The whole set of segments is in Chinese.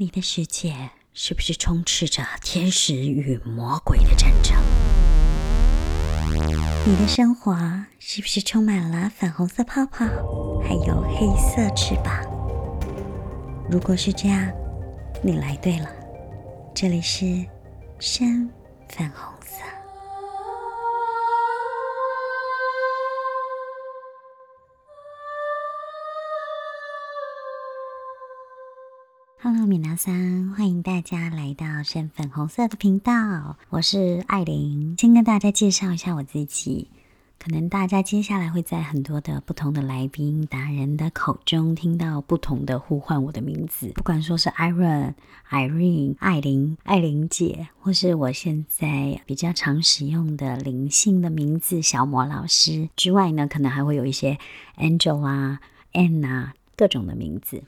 你的世界是不是充斥着天使与魔鬼的战争？你的生活是不是充满了粉红色泡泡，还有黑色翅膀？如果是这样，你来对了，这里是深粉红 Hello，米娜桑，欢迎大家来到深粉红色的频道，我是艾琳。先跟大家介绍一下我自己，可能大家接下来会在很多的不同的来宾达人的口中听到不同的呼唤我的名字，不管说是 Iron、Irene、艾琳、艾琳姐，或是我现在比较常使用的灵性的名字小魔老师之外呢，可能还会有一些 Angel 啊、Anna 各种的名字。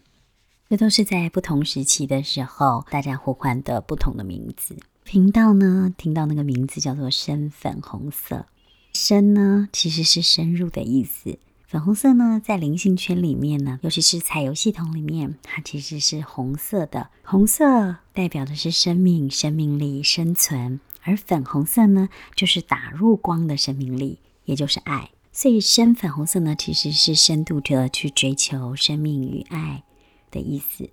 这都是在不同时期的时候，大家互换的不同的名字。频道呢，听到那个名字叫做“深粉红色”，“深”呢其实是深入的意思。粉红色呢，在灵性圈里面呢，尤其是彩油系统里面，它其实是红色的。红色代表的是生命、生命力、生存，而粉红色呢，就是打入光的生命力，也就是爱。所以深粉红色呢，其实是深度着去追求生命与爱。的意思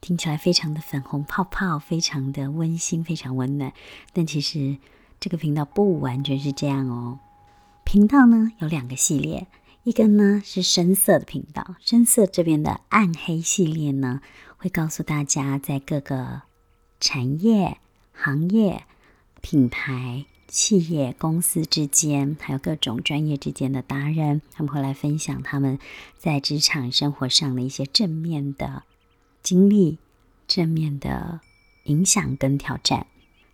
听起来非常的粉红泡泡，非常的温馨，非常温暖。但其实这个频道不完全是这样哦。频道呢有两个系列，一个呢是深色的频道，深色这边的暗黑系列呢，会告诉大家在各个产业、行业、品牌。企业公司之间，还有各种专业之间的达人，他们会来分享他们在职场生活上的一些正面的经历、正面的影响跟挑战。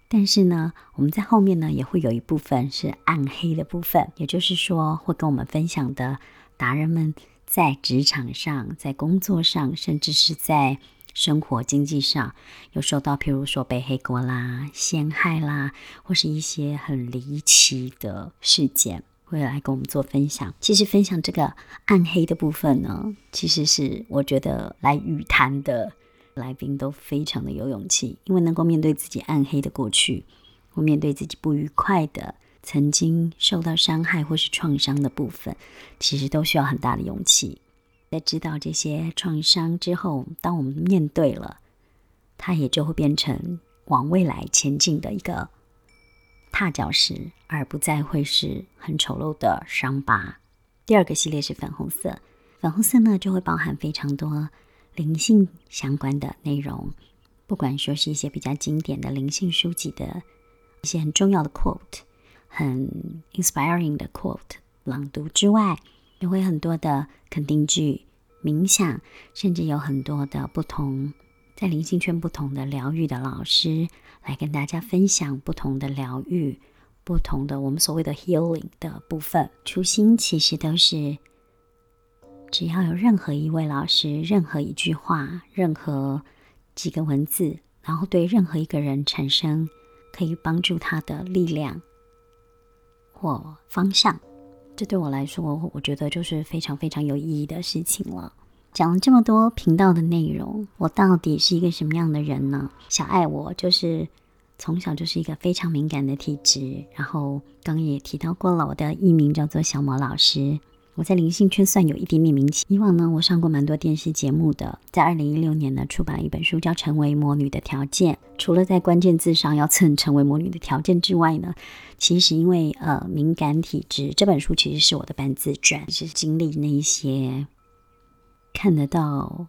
但是呢，我们在后面呢也会有一部分是暗黑的部分，也就是说，会跟我们分享的达人们在职场上、在工作上，甚至是在。生活经济上有受到，譬如说被黑锅啦、陷害啦，或是一些很离奇的事件，会来跟我们做分享。其实分享这个暗黑的部分呢，其实是我觉得来语谈的来宾都非常的有勇气，因为能够面对自己暗黑的过去，或面对自己不愉快的曾经受到伤害或是创伤的部分，其实都需要很大的勇气。在知道这些创伤之后，当我们面对了，它也就会变成往未来前进的一个踏脚石，而不再会是很丑陋的伤疤。第二个系列是粉红色，粉红色呢就会包含非常多灵性相关的内容，不管说是一些比较经典的灵性书籍的一些很重要的 quote，很 inspiring 的 quote 朗读之外。也会很多的肯定句、冥想，甚至有很多的不同在灵性圈不同的疗愈的老师来跟大家分享不同的疗愈、不同的我们所谓的 healing 的部分。初心其实都是，只要有任何一位老师、任何一句话、任何几个文字，然后对任何一个人产生可以帮助他的力量或方向。这对我来说，我觉得就是非常非常有意义的事情了。讲了这么多频道的内容，我到底是一个什么样的人呢？小爱，我就是从小就是一个非常敏感的体质。然后刚刚也提到过了，我的艺名叫做小魔老师。我在灵性圈算有一点点名气。以往呢，我上过蛮多电视节目的。在二零一六年呢，出版了一本书，叫《成为魔女的条件》。除了在关键字上要蹭成为魔女的条件之外呢，其实因为呃敏感体质，这本书其实是我的半自传，是经历那一些看得到，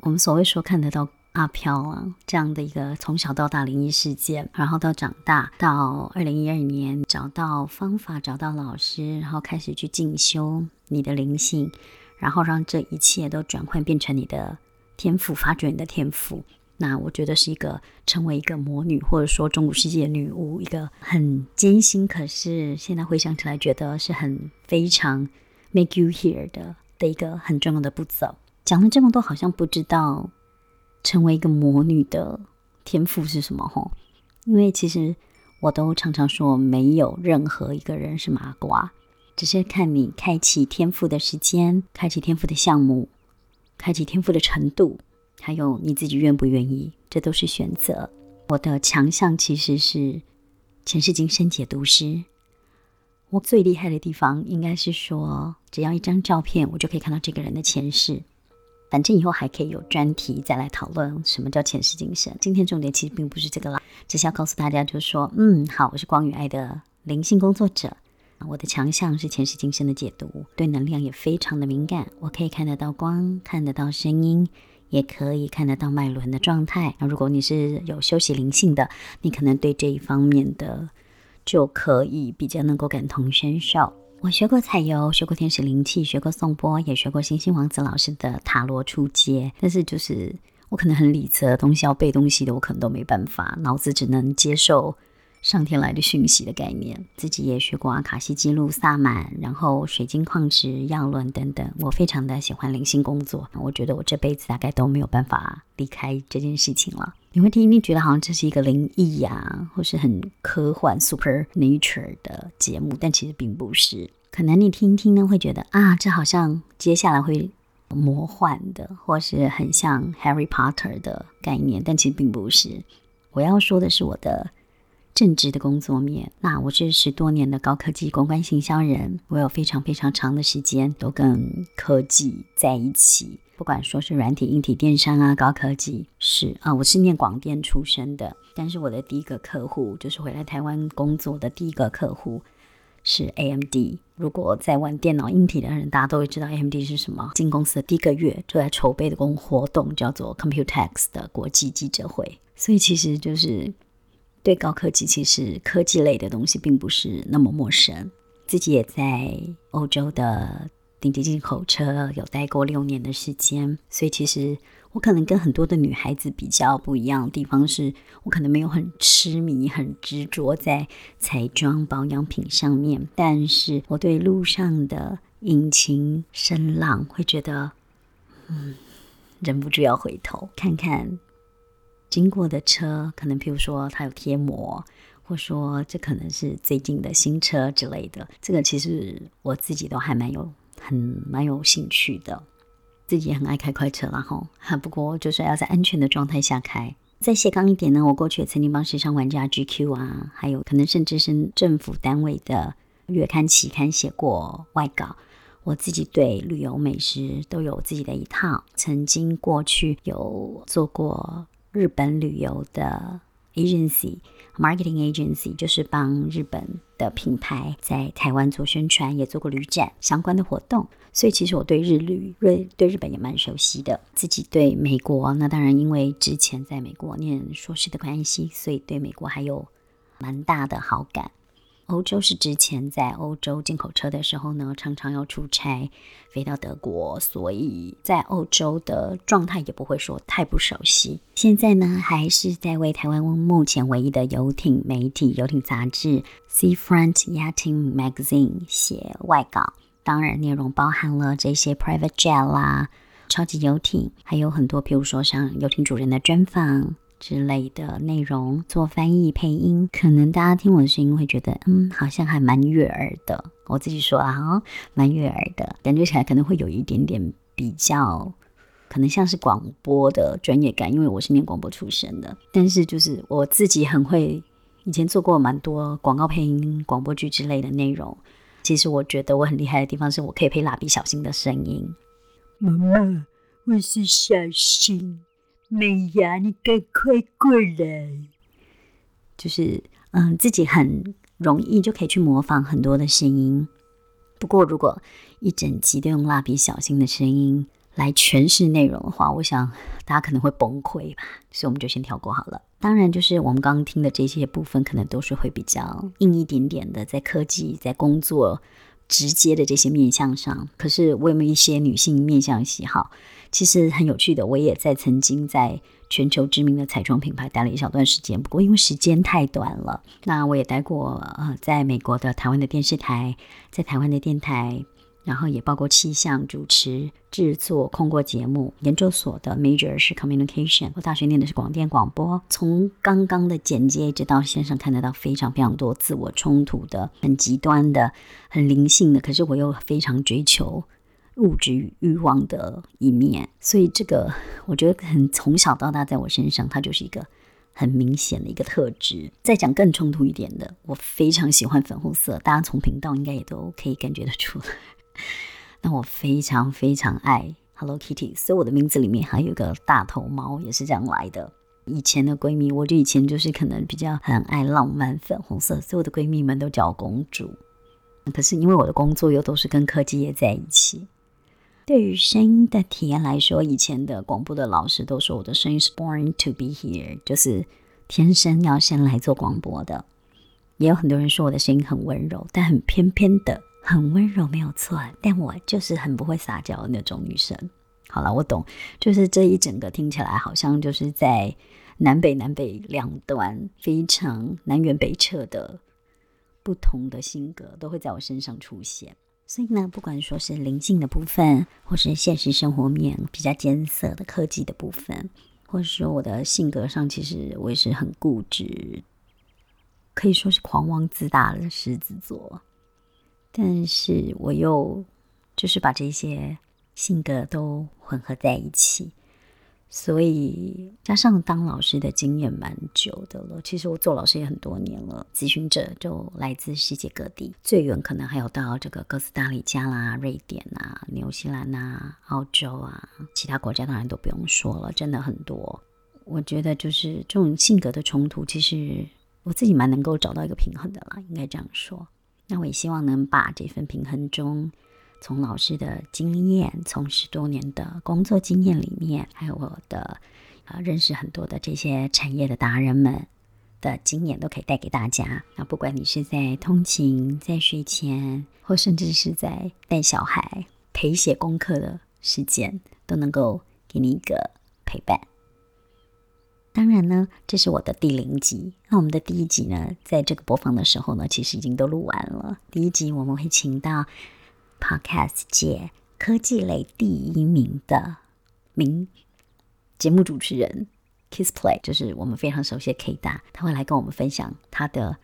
我们所谓说看得到。阿飘啊，这样的一个从小到大灵异事件，然后到长大，到二零一二年找到方法，找到老师，然后开始去进修你的灵性，然后让这一切都转换变成你的天赋，发掘你的天赋。那我觉得是一个成为一个魔女，或者说中古世界女巫，一个很艰辛，可是现在回想起来觉得是很非常 make you here 的的一个很重要的步骤。讲了这么多，好像不知道。成为一个魔女的天赋是什么？吼，因为其实我都常常说，没有任何一个人是麻瓜，只是看你开启天赋的时间、开启天赋的项目、开启天赋的程度还有你自己愿不愿意，这都是选择。我的强项其实是前世今生解读师。我最厉害的地方应该是说，只要一张照片，我就可以看到这个人的前世。反正以后还可以有专题再来讨论什么叫前世今生。今天重点其实并不是这个啦，只是要告诉大家，就是说，嗯，好，我是光与爱的灵性工作者，我的强项是前世今生的解读，对能量也非常的敏感，我可以看得到光，看得到声音，也可以看得到脉轮的状态。那如果你是有修习灵性的，你可能对这一方面的。就可以比较能够感同身受。我学过彩油，学过天使灵气，学过颂钵，也学过星星王子老师的塔罗出街。但是就是我可能很理智的东西，要背东西的，我可能都没办法，脑子只能接受。上天来的讯息的概念，自己也学过阿卡西记录、萨满，然后水晶矿石、药轮等等。我非常的喜欢灵性工作，我觉得我这辈子大概都没有办法离开这件事情了。你会听一听，觉得好像这是一个灵异呀，或是很科幻 （super nature） 的节目，但其实并不是。可能你听一听呢，会觉得啊，这好像接下来会魔幻的，或是很像 Harry Potter 的概念，但其实并不是。我要说的是我的。正职的工作面，那我是十多年的高科技公关行销人，我有非常非常长的时间都跟科技在一起，不管说是软体、硬体、电商啊，高科技是啊，我是念广电出身的，但是我的第一个客户就是回来台湾工作的第一个客户是 AMD。如果在玩电脑硬体的人，大家都会知道 AMD 是什么。进公司的第一个月就在筹备的公活动叫做 Computex 的国际记者会，所以其实就是。对高科技，其实科技类的东西并不是那么陌生。自己也在欧洲的顶级进口车有待过六年的时间，所以其实我可能跟很多的女孩子比较不一样的地方是，我可能没有很痴迷、很执着在彩妆保养品上面，但是我对路上的引擎声浪会觉得，嗯，忍不住要回头看看。经过的车，可能譬如说它有贴膜，或说这可能是最近的新车之类的。这个其实我自己都还蛮有很蛮有兴趣的，自己也很爱开快车了哈。不过就是要在安全的状态下开。再斜杠一点呢，我过去也曾经帮时尚玩家 GQ 啊，还有可能甚至是政府单位的月刊期刊写过外稿。我自己对旅游美食都有自己的一套，曾经过去有做过。日本旅游的 agency marketing agency 就是帮日本的品牌在台湾做宣传，也做过旅展相关的活动，所以其实我对日旅对对日本也蛮熟悉的。自己对美国，那当然因为之前在美国念硕士的关系，所以对美国还有蛮大的好感。欧洲是之前在欧洲进口车的时候呢，常常要出差飞到德国，所以在欧洲的状态也不会说太不熟悉。现在呢，还是在为台湾目前唯一的游艇媒体游艇杂志 Seafront Yachting Magazine 写外稿，当然内容包含了这些 private jet 啦、超级游艇，还有很多，譬如说像游艇主人的专访。之类的内容做翻译配音，可能大家听我的声音会觉得，嗯，好像还蛮悦耳的。我自己说啊，蛮悦耳的，感觉起来可能会有一点点比较，可能像是广播的专业感，因为我是念广播出身的。但是就是我自己很会，以前做过蛮多广告配音、广播剧之类的内容。其实我觉得我很厉害的地方，是我可以配蜡笔小新的声音。妈妈，我是小新。美呀，你赶快过来！就是，嗯，自己很容易就可以去模仿很多的声音。不过，如果一整集都用蜡笔小新的声音来诠释内容的话，我想大家可能会崩溃吧。所以，我们就先跳过好了。当然，就是我们刚刚听的这些部分，可能都是会比较硬一点点的，在科技、在工作直接的这些面相上。可是，我有没有一些女性面相喜好？其实很有趣的，我也在曾经在全球知名的彩妆品牌待了一小段时间，不过因为时间太短了，那我也待过呃，在美国的台湾的电视台，在台湾的电台。然后也包括气象主持、制作、控过节目。研究所的 major 是 communication，我大学念的是广电广播。从刚刚的简介一直到线上看得到非常非常多自我冲突的、很极端的、很灵性的，可是我又非常追求物质与欲望的一面，所以这个我觉得很从小到大，在我身上，它就是一个很明显的一个特质。再讲更冲突一点的，我非常喜欢粉红色，大家从频道应该也都可以感觉得出来。那我非常非常爱 Hello Kitty，所以我的名字里面还有个大头猫，也是这样来的。以前的闺蜜，我就以前就是可能比较很爱浪漫粉红色，所以我的闺蜜们都叫我公主。可是因为我的工作又都是跟科技业在一起。对于声音的体验来说，以前的广播的老师都说我的声音是 born to be here，就是天生要先来做广播的。也有很多人说我的声音很温柔，但很偏偏的很温柔没有错，但我就是很不会撒娇的那种女生。好了，我懂，就是这一整个听起来好像就是在南北南北两端非常南辕北辙的不同的性格都会在我身上出现。所以呢，不管说是灵性的部分，或是现实生活面比较艰涩的科技的部分，或者说我的性格上，其实我也是很固执，可以说是狂妄自大的狮子座。但是我又就是把这些性格都混合在一起。所以加上当老师的经验蛮久的了，其实我做老师也很多年了。咨询者就来自世界各地，最远可能还有到这个哥斯达黎加啦、瑞典啊、纽西兰啊、澳洲啊，其他国家当然都不用说了，真的很多。我觉得就是这种性格的冲突，其实我自己蛮能够找到一个平衡的啦，应该这样说。那我也希望能把这份平衡中。从老师的经验，从十多年的工作经验里面，还有我的啊认识很多的这些产业的达人们的经验，都可以带给大家。那不管你是在通勤、在睡前，或甚至是在带小孩、陪写功课的时间，都能够给你一个陪伴。当然呢，这是我的第零集。那我们的第一集呢，在这个播放的时候呢，其实已经都录完了。第一集我们会请到。Podcast 界科技类第一名的名节目主持人 Kissplay，就是我们非常熟悉的 K 大，他会来跟我们分享他的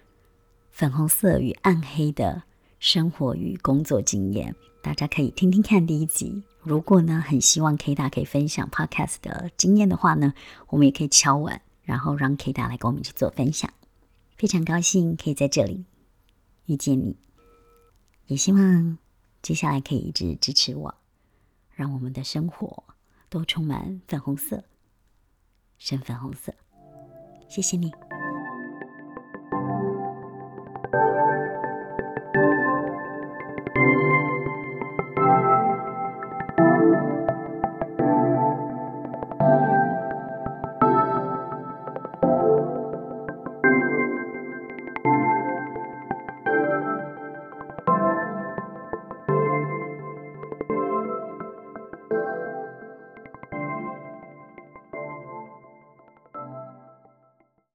粉红色与暗黑的生活与工作经验。大家可以听听看第一集。如果呢很希望 K 大可以分享 Podcast 的经验的话呢，我们也可以敲碗，然后让 K 大来跟我们去做分享。非常高兴可以在这里遇见你，也希望。接下来可以一直支持我，让我们的生活都充满粉红色，深粉红色。谢谢你。